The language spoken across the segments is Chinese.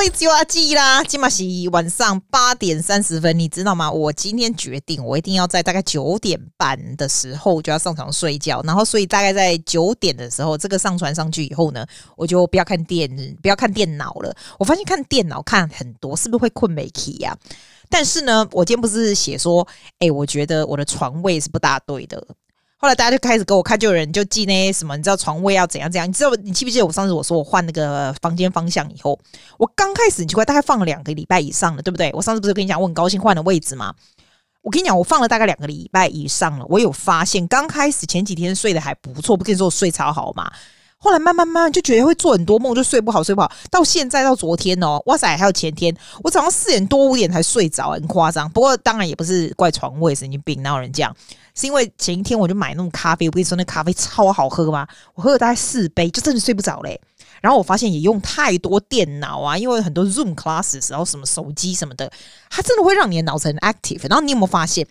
Hello，it's your 阿季啦，今嘛是晚上八点三十分，你知道吗？我今天决定，我一定要在大概九点半的时候就要上床睡觉，然后所以大概在九点的时候，这个上传上去以后呢，我就不要看电，不要看电脑了。我发现看电脑看很多，是不是会困没起呀？但是呢，我今天不是写说，哎、我觉得我的床位是不大对的。后来大家就开始给我看，就有人就记那些什么，你知道床位要怎样怎样？你知道你记不记得我上次我说我换那个房间方向以后，我刚开始很奇怪，大概放了两个礼拜以上了，对不对？我上次不是跟你讲我很高兴换了位置吗？我跟你讲，我放了大概两个礼拜以上了，我有发现刚开始前几天睡得还不错，不跟你说我睡超好嘛？后来慢慢慢慢就觉得会做很多梦，就睡不好，睡不好。到现在到昨天哦，哇塞，还有前天，我早上四点多五点才睡着，很夸张。不过当然也不是怪床位，神经病，哪有人这样？是因为前一天我就买那种咖啡，我跟你说那咖啡超好喝吗？我喝了大概四杯，就真的睡不着嘞。然后我发现也用太多电脑啊，因为很多 Zoom classes，然后什么手机什么的，它真的会让你的脑子很 active。然后你有没有发现？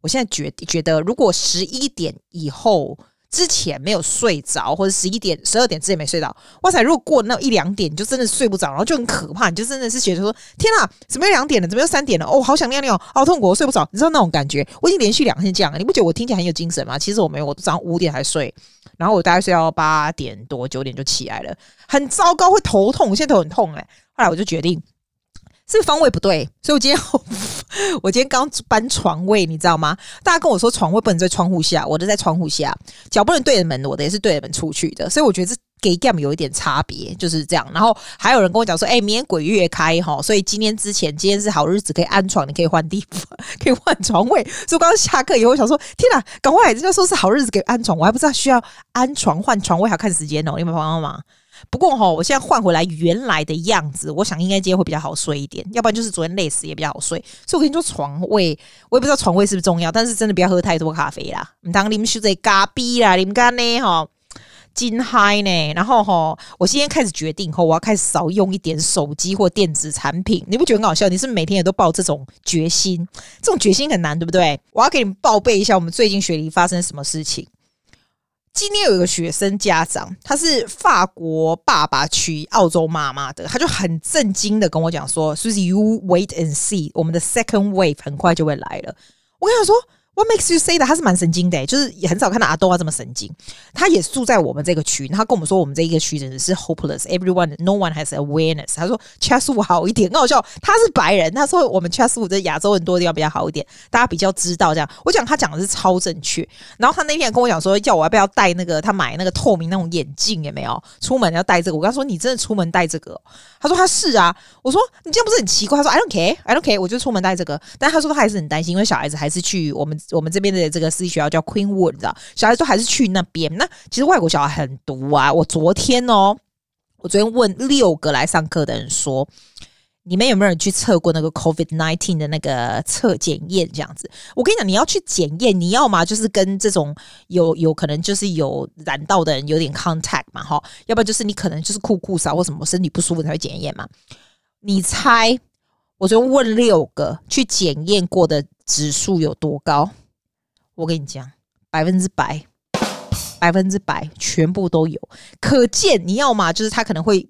我现在觉觉得，如果十一点以后。之前没有睡着，或者十一点、十二点之前没睡着，哇塞！如果过那一两点，你就真的睡不着，然后就很可怕，你就真的是觉得说：天哪，怎么又两点了？怎么又三点了？哦，好想尿尿，好痛苦，我睡不着。你知道那种感觉？我已经连续两天这样了，你不觉得我听起来很有精神吗？其实我没有，我早上五点才睡，然后我大概睡到八点多、九点就起来了，很糟糕，会头痛，现在头很痛哎、后来我就决定。是方位不对，所以我今天 我今天刚搬床位，你知道吗？大家跟我说床位不能在窗户下，我的在窗户下，脚不能对着门，我的也是对着门出去的，所以我觉得这给 game 有一点差别，就是这样。然后还有人跟我讲说，哎、明天鬼月开哈，所以今天之前今天是好日子，可以安床，你可以换地方，可以换床位。所以我刚刚下课以后，我想说，天哪，赶快人家说是好日子可以安床，我还不知道需要安床换床位，还要看时间哦，你有没有帮忙？不过哈，我现在换回来原来的样子，我想应该今天会比较好睡一点，要不然就是昨天累死也比较好睡。所以我跟你说，床位我也不知道床位是不是重要，但是真的不要喝太多咖啡啦。唔当你们是在咖啡啦，你们干呢哈，真嗨呢。然后哈，我今天开始决定后，我要开始少用一点手机或电子产品。你不觉得很好笑？你是是每天也都抱这种决心？这种决心很难，对不对？我要给你们报备一下，我们最近雪梨发生什么事情。今天有一个学生家长，他是法国爸爸娶澳洲妈妈的，他就很震惊的跟我讲说：“Susie，you wait and see，我们的 second wave 很快就会来了。”我跟他说。What makes you say that？他是蛮神经的，就是也很少看到阿多啊这么神经。他也住在我们这个区，他跟我们说我们这一个区真的是 hopeless，everyone，no one has awareness。他说 Chatswood 好一点，很好笑。他是白人，他说我们 Chatswood 在亚洲很多地方比较好一点，大家比较知道这样。我讲他讲的是超正确。然后他那天跟我讲说，叫我要不要戴那个他买那个透明那种眼镜，也没有？出门要戴这个。我跟他说，你真的出门戴这个？他说他是啊。我说你这样不是很奇怪？他说 I don't care，I don't care，我就出门戴这个。但他说他还是很担心，因为小孩子还是去我们。我们这边的这个私立学校叫 Queenwood，你知道，小孩都还是去那边。那其实外国小孩很毒啊！我昨天哦，我昨天问六个来上课的人说，你们有没有人去测过那个 COVID nineteen 的那个测检验？这样子，我跟你讲，你要去检验，你要嘛就是跟这种有有可能就是有染到的人有点 contact 嘛，哈，要不然就是你可能就是酷酷少或什么身体不舒服才会检验嘛。你猜？我昨天问六个去检验过的。指数有多高？我跟你讲，百分之百，百分之百，全部都有。可见你要嘛，就是他可能会，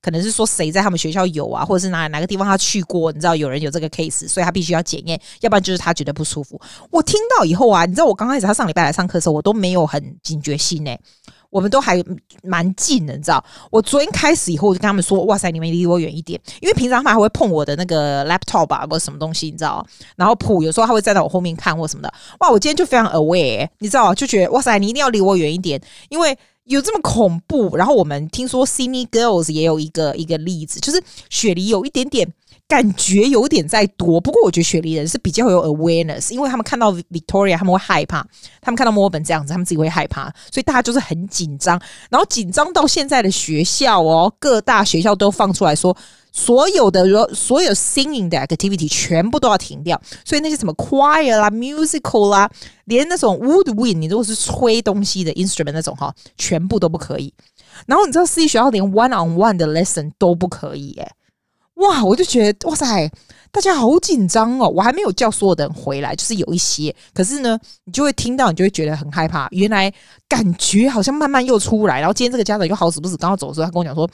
可能是说谁在他们学校有啊，或者是哪哪个地方他去过，你知道有人有这个 case，所以他必须要检验，要不然就是他觉得不舒服。我听到以后啊，你知道我刚开始他上礼拜来上课的时候，我都没有很警觉性呢、我们都还蛮近的，你知道？我昨天开始以后，我就跟他们说：“哇塞，你们离我远一点，因为平常他还会碰我的那个 laptop 吧，或者什么东西，你知道？然后普有时候他会站在我后面看或什么的。哇，我今天就非常 aware，你知道？就觉得哇塞，你一定要离我远一点，因为有这么恐怖。然后我们听说 Sydney Girls 也有一个一个例子，就是雪梨有一点点。”感觉有点在多，不过我觉得雪梨人是比较有 awareness，因为他们看到 Victoria 他们会害怕，他们看到墨尔本这样子，他们自己会害怕，所以大家就是很紧张，然后紧张到现在的学校哦，各大学校都放出来说，所有的所有 singing 的 activity 全部都要停掉，所以那些什么 choir 啦、musical 啦，连那种 woodwind，你如果是吹东西的 instrument 那种哈，全部都不可以。然后你知道私立学校连 one on one 的 lesson 都不可以耶。哇！我就觉得哇塞，大家好紧张哦！我还没有叫所有的人回来，就是有一些，可是呢，你就会听到，你就会觉得很害怕。原来感觉好像慢慢又出来，然后今天这个家长又好死不死刚刚走的时候，他跟我讲说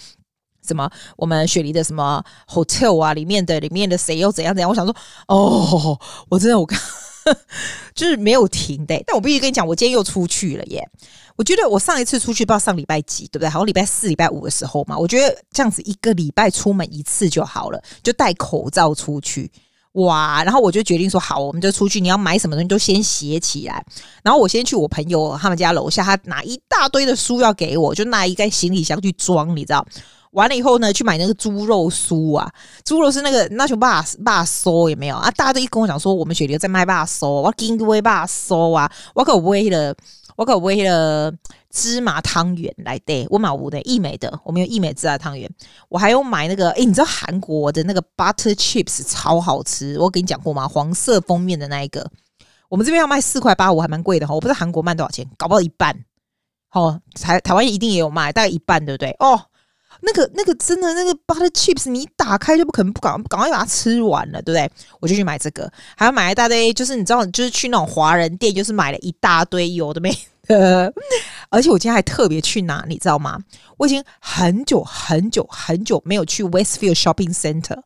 什么我们雪梨的什么 hotel 啊，里面的里面的谁又怎样怎样？我想说，哦，我真的我刚就是没有停的。但我必须跟你讲，我今天又出去了耶。我觉得我上一次出去不知道上礼拜几，对不对？好像礼拜四、礼拜五的时候嘛。我觉得这样子一个礼拜出门一次就好了，就戴口罩出去。哇！然后我就决定说好，我们就出去。你要买什么东西都先写起来。然后我先去我朋友他们家楼下，他拿一大堆的书要给我，就拿一个行李箱去装，你知道。完了以后呢，去买那个猪肉酥啊，猪肉是那个那熊爸爸酥有没有啊？大家都一跟我讲说，我们雪梨在卖爸酥，我今个爸酥啊，我可为了。我可为了芝麻汤圆来对，我买我的易美的，我们有易美芝麻汤圆。我还有买那个，诶、你知道韩国的那个 butter chips 超好吃，我跟你讲过吗？黄色封面的那一个，我们这边要卖四块八五，还蛮贵的哈。我不知道韩国卖多少钱，搞不到一半。哦，台台湾一定也有卖，大概一半，对不对？哦，那个那个真的那个 butter chips，你打开就不可能不赶赶快把它吃完了，对不对？我就去买这个，还要买一大堆，就是你知道，就是去那种华人店，就是买了一大堆有的没。呃，而且我今天还特别去哪，你知道吗？我已经很久很久很久没有去 Westfield Shopping Center，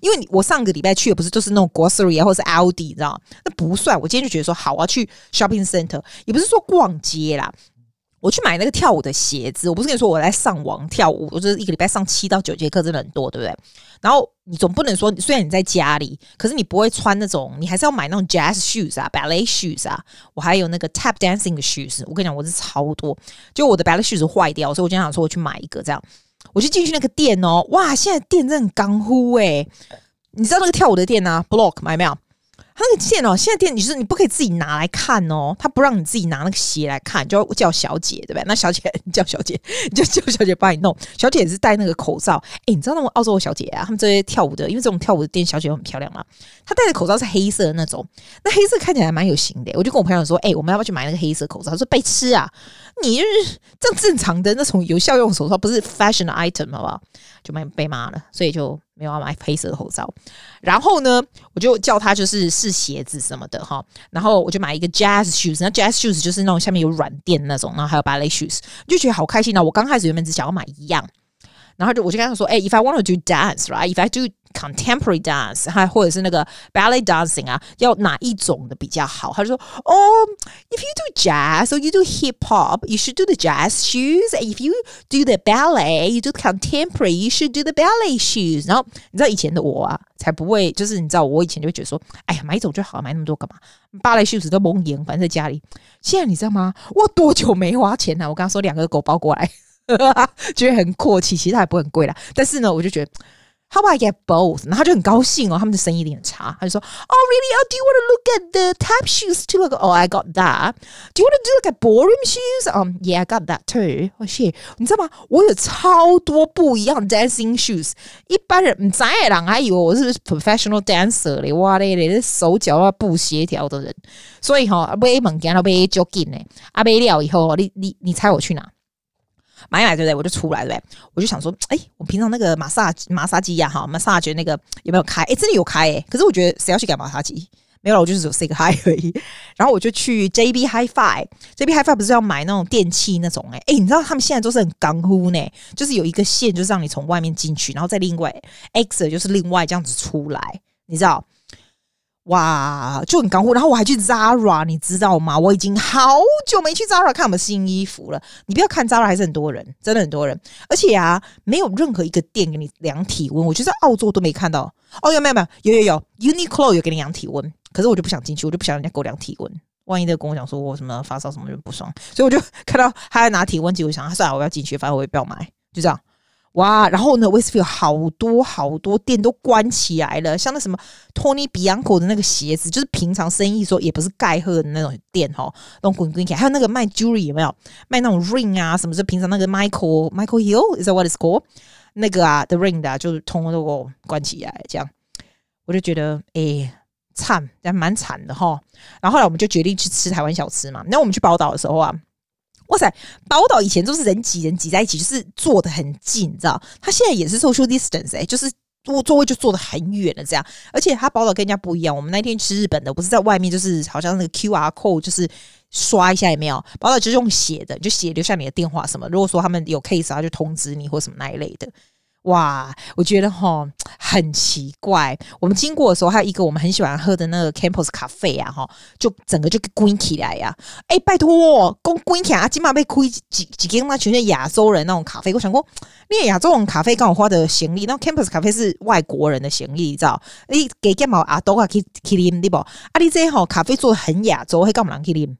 因为我上个礼拜去的不是都是那种 Grocery 啊，或是 Aldi，你知道吗？那不算。我今天就觉得说，好，我要去 Shopping Center，也不是说逛街啦。我去买那个跳舞的鞋子，我不是跟你说我在上网跳舞，我就是一个礼拜上七到九节课，真的很多，对不对？然后你总不能说，虽然你在家里，可是你不会穿那种，你还是要买那种 jazz shoes 啊，ballet shoes 啊。我还有那个 tap dancing 的 shoes，我跟你讲，我是超多。就我的 ballet shoes 坏掉，所以我经常说我去买一个这样。我就进去那个店哦，哇，现在店真的很刚呼诶。你知道那个跳舞的店啊，Block 买没有？他那个店哦，现在店你是你不可以自己拿来看哦，他不让你自己拿那个鞋来看，就要叫小姐，对不对？那小姐你叫小姐，你 就叫小姐帮你弄。小姐也是戴那个口罩，哎，你知道那种澳洲的小姐啊，他们这些跳舞的，因为这种跳舞的店小姐很漂亮嘛，她戴的口罩是黑色的那种，那黑色看起来还蛮有型的。我就跟我朋友说，哎，我们要不要去买那个黑色口罩？他说被吃啊，你就是这样正常的那种有效用手套，不是 fashion item 好不好？就蛮被骂了，所以就。没有要买黑色的口罩，然后呢，我就叫他就是试鞋子什么的哈，然后我就买一个 jazz shoes，那 jazz shoes 就是那种下面有软垫那种，然后还有 ballet shoes，就觉得好开心啊！我刚开始原本只想要买一样，然后就我就跟他说，哎，if I want to do dance，right？if I do Contemporary dance，还或者是那个 ballet dancing 啊，要哪一种的比较好？他就说，哦、，If you do jazz or you do hip hop，you should do the jazz shoes。If you do the ballet，you do contemporary，you should do the ballet shoes。然后你知道以前的我啊，才不会，就是你知道我以前就会觉得说，哎呀，买一种就好，买那么多干嘛？芭蕾 shoes 都蒙眼，反正在家里。现在你知道吗？我多久没花钱了？我刚刚说两个狗包过来，觉得很阔气，其实它也不很贵啦。但是呢，我就觉得。How about I get both？然后他就很高兴哦，他们的生意一定很差。他就说：“Oh, really? Oh, do you want to look at the tap shoes too? Oh, I got that. Do you want to do like a ballroom shoes? Um, yeah, I got that too. Oh shit！你知道吗？我有超多不一样的 dancing shoes。一般人唔知的人还以为我是 professional dancer 嘞，哇嘞嘞，手脚要不协调的人。所以哈，买物件都买就紧呢。啊，买了以后，你你你猜我去哪？” 买买对不对？我就出来对不对？我就想说，哎，我平常那个马萨马杀鸡呀，哈，马杀觉那个有没有开？哎，真的有开哎！可是我觉得谁要去改马杀鸡？没有了，我就是只有 say 个 hi 而已。然后我就去 JB Hi-Fi，JB Hi-Fi 不是要买那种电器那种哎哎，你知道他们现在都是很刚乎呢，就是有一个线，就是让你从外面进去，然后再另外 X 就是另外这样子出来，你知道？哇，就很干货，然后我还去 Zara，你知道吗？我已经好久没去 Zara 看我们新衣服了。你不要看 Zara 还是很多人，真的很多人，而且啊，没有任何一个店给你量体温，我觉得在澳洲都没看到。哦，有没有没有？有有有，Uniqlo 有给你量体温，可是我就不想进去，我就不想人家给我量体温，万一他跟我讲说我什么发烧什么就不爽，所以我就看到他在拿体温计，我想算了，我要进去，反正我也不要买，就这样。哇，然后呢，Westfield 好多好多店都关起来了，像那什么 Tony Bianco 的那个鞋子，就是平常生意说也不是盖赫的那种店哈，那种滚滚起来，还有那个卖 jewelry 有没有卖那种 ring 啊，什么是平常那个 Michael Michael Hill is that what it's called 那个啊 the ring 的，就是通通都给我关起来，这样我就觉得诶惨，还蛮惨的哈。然后后来我们就决定去吃台湾小吃嘛，那我们去宝岛的时候啊。哇塞，宝岛以前都是人挤人挤在一起，就是坐的很近，你知道？他现在也是 social distance，哎、就是坐座位就坐的很远了这样。而且他宝岛跟人家不一样，我们那天吃日本的，不是在外面，就是好像那个 QR code，就是刷一下也没有。宝岛就是用写的，就写留下你的电话什么。如果说他们有 case 他，就通知你或什么那一类的。哇，我觉得哈很奇怪。我们经过的时候，还有一个我们很喜欢喝的那个 Campus 咖啡啊，哈，就整个就关起来呀。哎、拜托，公关起来啊，起码被亏几几间嘛，全是亚洲人那种咖啡。我想过，你亚洲人咖啡刚好花的行李，那 Campus 咖啡是外国人的行李，你知道？你给干嘛啊？都啊去去啉对不？啊，你这吼咖啡做的很亚洲，会干嘛去啉？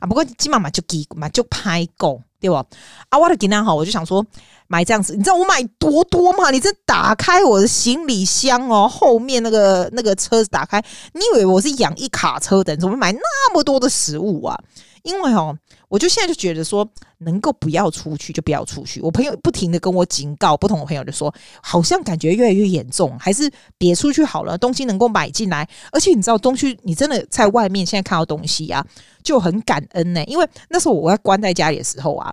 啊，不过起码嘛就几嘛就拍够。对吧？啊，我的今天好，我就想说买这样子，你知道我买多多吗？你这打开我的行李箱哦，后面那个那个车子打开，你以为我是养一卡车的？你怎么买那么多的食物啊？因为哦，我就现在就觉得说，能够不要出去就不要出去。我朋友不停的跟我警告，不同的朋友就说，好像感觉越来越严重，还是别出去好了。东西能够买进来，而且你知道，东西你真的在外面现在看到东西啊。就很感恩呢、因为那时候我要关在家里的时候啊，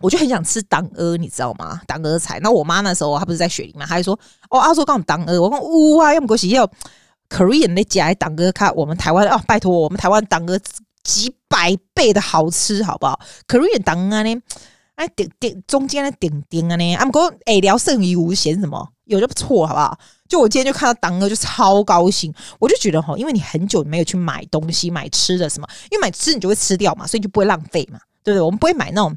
我就很想吃当鹅，你知道吗？当鹅菜。那我妈那时候她不是在雪梨嘛，她就说：“哦，阿叔刚当鹅。”我讲：“哇，要么过去要 Korean 那家当鹅，看我们台湾哦，拜托我们台湾当鹅几百倍的好吃，好不好？Korean 当鹅呢，哎，点点中间的点点啊呢，阿姆哥哎聊剩余无嫌什么，有就不错，好不好？”就我今天就看到当哥就超高兴，我就觉得哈，因为你很久没有去买东西、买吃的什么，因为买吃你就会吃掉嘛，所以就不会浪费嘛，对不对？我们不会买那种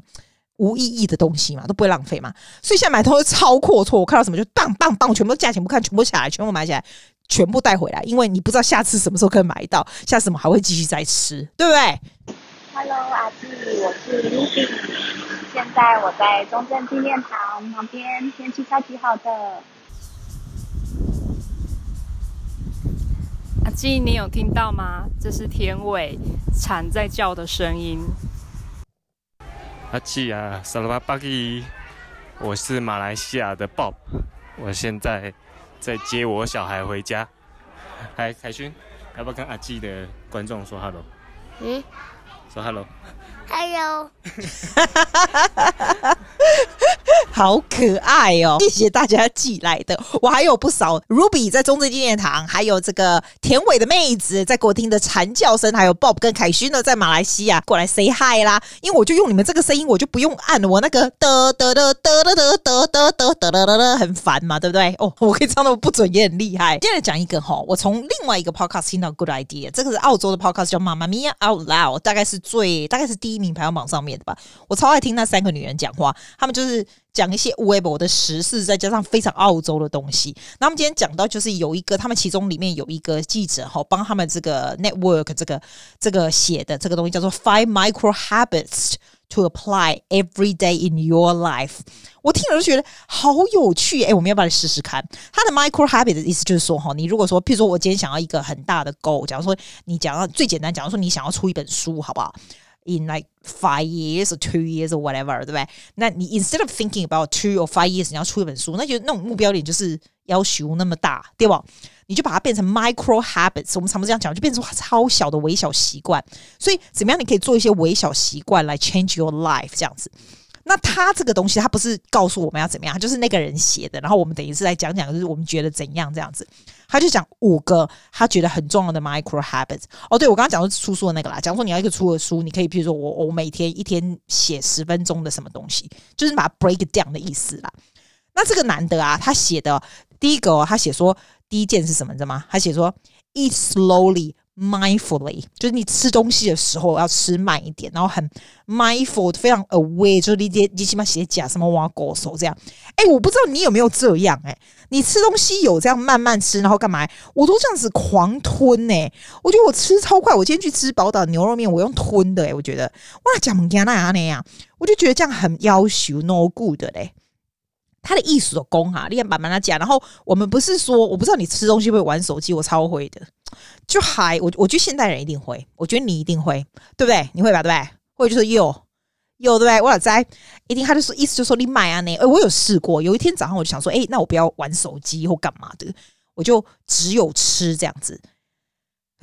无意义的东西嘛，都不会浪费嘛。所以现在买东西超阔绰，我看到什么就棒棒棒，全部价钱不看，全部下来，全部买起来，全部带回来，因为你不知道下次什么时候可以买到，下次我们还会继续再吃，对不对？Hello，阿志，我是 Lucy，现在我在中正纪念堂旁边，天气超级好的。阿基，你有听到吗？这是天尾蝉在叫的声音。阿基啊，萨拉巴巴基，我是马来西亚的 Bob，我现在在接我小孩回家。嗨，凯勋，要不要跟阿基的观众说 hello？嗯，说 hello。Hello。好可爱哦！谢谢大家寄来的，我还有不少 Ruby 在中正纪念堂，还有这个田尾的妹子在给我听的蝉叫声，还有 Bob 跟凯勋呢，在马来西亚过来 say hi 啦。因为我就用你们这个声音，我就不用按我那个嘚嘚嘚嘚嘚嘚嘚嘚嘚嘚嘚嘚，很烦嘛，对不对？哦，我可以唱那么不准也很厉害。接着讲一个哈，我从另外一个 podcast 听到 good idea，这个是澳洲的 podcast 叫 Mamma Mia Out Loud，大概是最大概是第一名排行榜上面的吧。我超爱听那三个女人讲话，她们就是。讲一些微博的时事，再加上非常澳洲的东西。那我们今天讲到，就是有一个他们其中里面有一个记者哈，帮他们这个 network 这个这个写的这个东西叫做 Five Micro Habits to Apply Every Day in Your Life。我听了就觉得好有趣，哎，我们要不要来试试看？他的 Micro Habit 的意思就是说哈，你如果说，譬如说我今天想要一个很大的 goal，假如说你讲到最简单，假如说你想要出一本书，好不好 ？In like five years or two years or whatever，对不对？那你 instead of thinking about two or five years，你要出一本书，那就那种目标点就是要求那么大，对吧？你就把它变成 micro habits，我们常常这样讲，就变成超小的微小习惯。所以怎么样，你可以做一些微小习惯来 change your life 这样子。 那他这个东西，他不是告诉我们要怎么样，就是那个人写的。然后我们等于是来讲讲，就是我们觉得怎样这样子。他就讲五个他觉得很重要的 micro habits。哦，对，我刚刚讲的是出书的那个啦。假如说你要一个出的书，你可以比如说我我每天一天写十分钟的什么东西，就是把它 break down 的意思啦。那这个男的啊，他写的第一个，他写说第一件是什么，你知道吗？他写说 eat slowly。Mindfully，就是你吃东西的时候要吃慢一点，然后很 mindful，非常 aware，就是你你起码写假什么挖狗手这样。哎、我不知道你有没有这样哎、你吃东西有这样慢慢吃，然后干嘛？我都这样子狂吞哎、欸，我觉得我吃超快。我今天去吃宝岛牛肉面，我用吞的哎、我觉得哇，讲不讲那样那样，我就觉得这样很要求 no good 嘞、他的艺术的功哈，你看慢慢的讲。然后我们不是说，我不知道你吃东西会玩手机，我超会的。就还我，我觉得现代人一定会，我觉得你一定会，对不对？你会吧，对不对？或者就是有有对不对？我老在一定，他就说意思就是说你买啊那，哎，我有试过。有一天早上我就想说，哎，那我不要玩手机或干嘛的，我就只有吃这样子。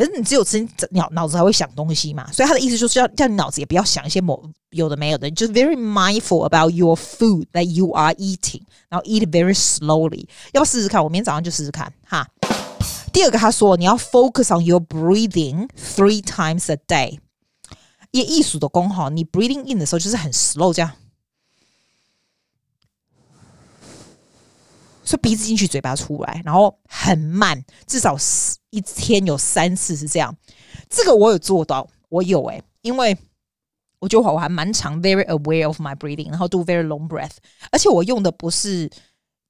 可是你只有吃，脑脑子还会想东西嘛？所以他的意思就是要叫你脑子也不要想一些某有的没有的，就是 very mindful about your food that you are eating，然后 eat very slowly。要不要试试看？我明天早上就试试看哈。第二个他说你要 focus on your breathing three times a day。也艺术的功哈，你 breathing in 的时候就是很 slow 这样。所以鼻子进去，嘴巴出来，然后很慢，至少一天有三次是这样。这个我有做到，我有诶、因为我觉得我还蛮常 very aware of my breathing，然后 do very long breath，而且我用的不是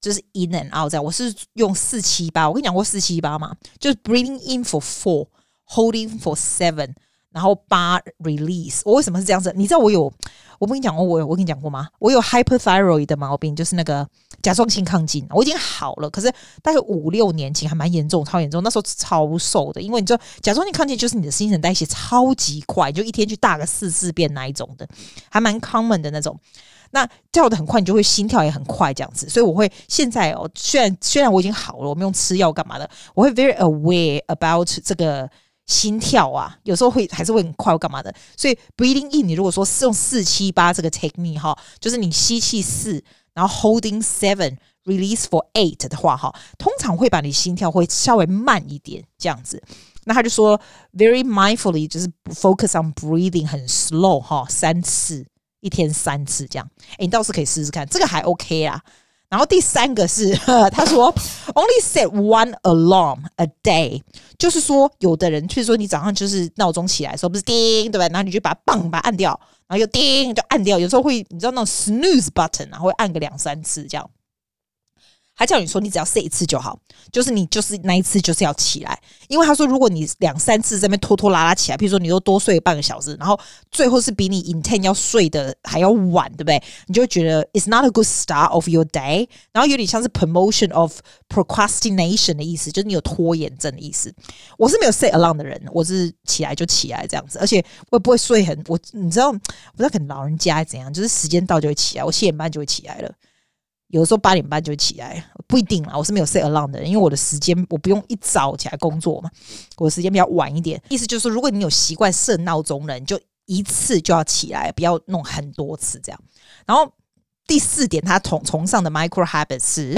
就是 in and out 这样，我是用四七八。我跟你讲过四七八嘛，就是 breathing in for four，holding for seven。然后八 release，我为什么是这样子？你知道我有，我跟你讲过，我有我跟你讲过吗？我有 hyperthyroid 的毛病，就是那个甲状腺亢进，我已经好了，可是大概五六年前还蛮严重，超严重，那时候超瘦的，因为你知道甲状腺亢进就是你的新陈代谢超级快，就一天去大个四次便那一种的，还蛮 common 的那种。那掉的很快，你就会心跳也很快这样子，所以我会现在哦，虽然虽然我已经好了，我没用吃药干嘛的，我会 very aware about 这个。心跳啊，有时候会还是会很快，或干嘛的。所以 breathing in，你如果说是用四七八这个 technique 哈，就是你吸气四，然后 holding seven，release for eight 的话哈，通常会把你心跳会稍微慢一点这样子。那他就说 very mindfully，就是 focus on breathing 很 slow 哈，三次一天三次这样。诶，你倒是可以试试看，这个还 OK 啊。然后第三个是，他说 only set one alarm a day，就是说有的人，譬如说你早上就是闹钟起来的时候不是叮，对吧？然后你就把它棒把它按掉，然后又叮就按掉，有时候会你知道那种 snooze button 然后，会按个两三次这样。他叫你说，你只要睡一次就好，就是你就是那一次就是要起来，因为他说，如果你两三次在那边拖拖拉拉起来，譬如说你又多睡半个小时，然后最后是比你 intend 要睡的还要晚，对不对？你就觉得 it's not a good start of your day，然后有点像是 promotion of procrastination 的意思，就是你有拖延症的意思。我是没有 set alarm 的人，我是起来就起来这样子，而且我也不会睡很我，你知道，我不知道可能老人家怎样，就是时间到就会起来，我七点半就会起来了。有的时候八点半就起来，不一定啦。我是没有 set alarm 的人，因为我的时间我不用一早起来工作嘛，我的时间比较晚一点。意思就是说，如果你有习惯设闹钟的，你就一次就要起来，不要弄很多次这样。然后第四点，他崇崇尚的 micro habits 是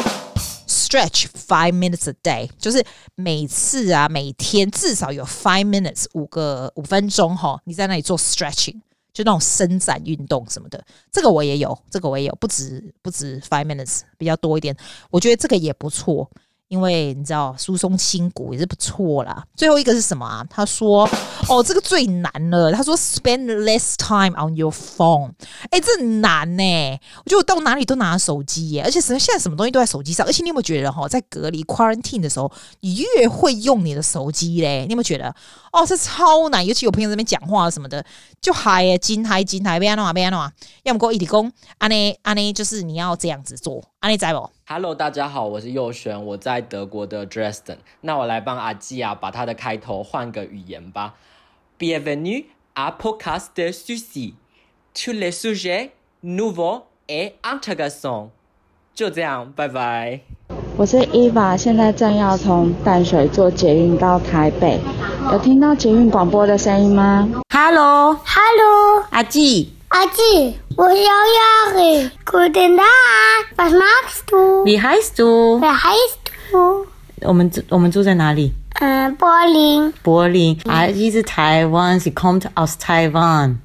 stretch five minutes a day，就是每次啊，每天至少有 five minutes 五个五分钟哈，你在那里做 stretching。就那种伸展运动什么的，这个我也有，这个我也有，不止不止 five minutes，比较多一点。我觉得这个也不错。因为你知道疏松筋骨也是不错啦。最后一个是什么啊？他说：“哦，这个最难了。”他说：“Spend less time on your phone。”哎，这难呢。我觉得我到哪里都拿手机耶，而且现在什么东西都在手机上。而且你有没有觉得哈，在隔离 quarantine 的时候，你越会用你的手机嘞？你有没有觉得？哦，这超难。尤其有朋友在那边讲话什么的，就嗨耶，金嗨金嗨，别安诺啊，别安诺啊。要么给我一直讲，安尼安尼，就是你要这样子做，安尼在不？Hello，大家好，我是佑璇，我在德国的 Dresden。那我来帮阿基啊，把他的开头换个语言吧。Bienvenue à podcast de Suzy tous les sujets nouveaux et intéressants。就这样，拜拜。我是 Eva，现在正要从淡水坐捷运到台北，有听到捷运广播的声音吗？Hello，Hello，阿基。阿基，我要要你。Guten Tag，Was machst du？你 heißt du？Wer heißt du？我们住我们住在哪里？嗯，柏林。柏林。阿基是台湾，sie kommt aus Taiwan。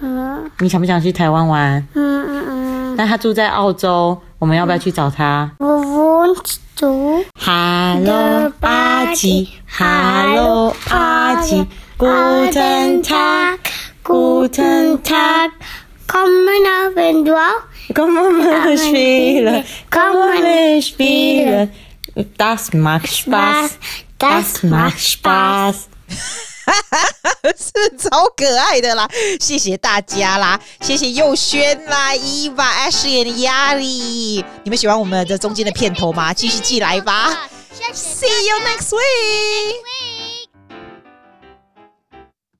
嗯。你想不想去台湾玩？嗯嗯嗯。但他住在澳洲，我们要不要去找他？我问住。Hello，阿基。Hello，阿基。Guten Tag。Guten Tag, kommen auf du auch? Kommen wir spielen, kommen wir spielen. Das macht Spaß, das macht Spaß. 是超可爱的啦，谢谢大家啦，谢谢佑轩啦、伊娃、Ashley 的压力。你们喜欢我们的中间的片头吗？继续寄来吧。See you next week.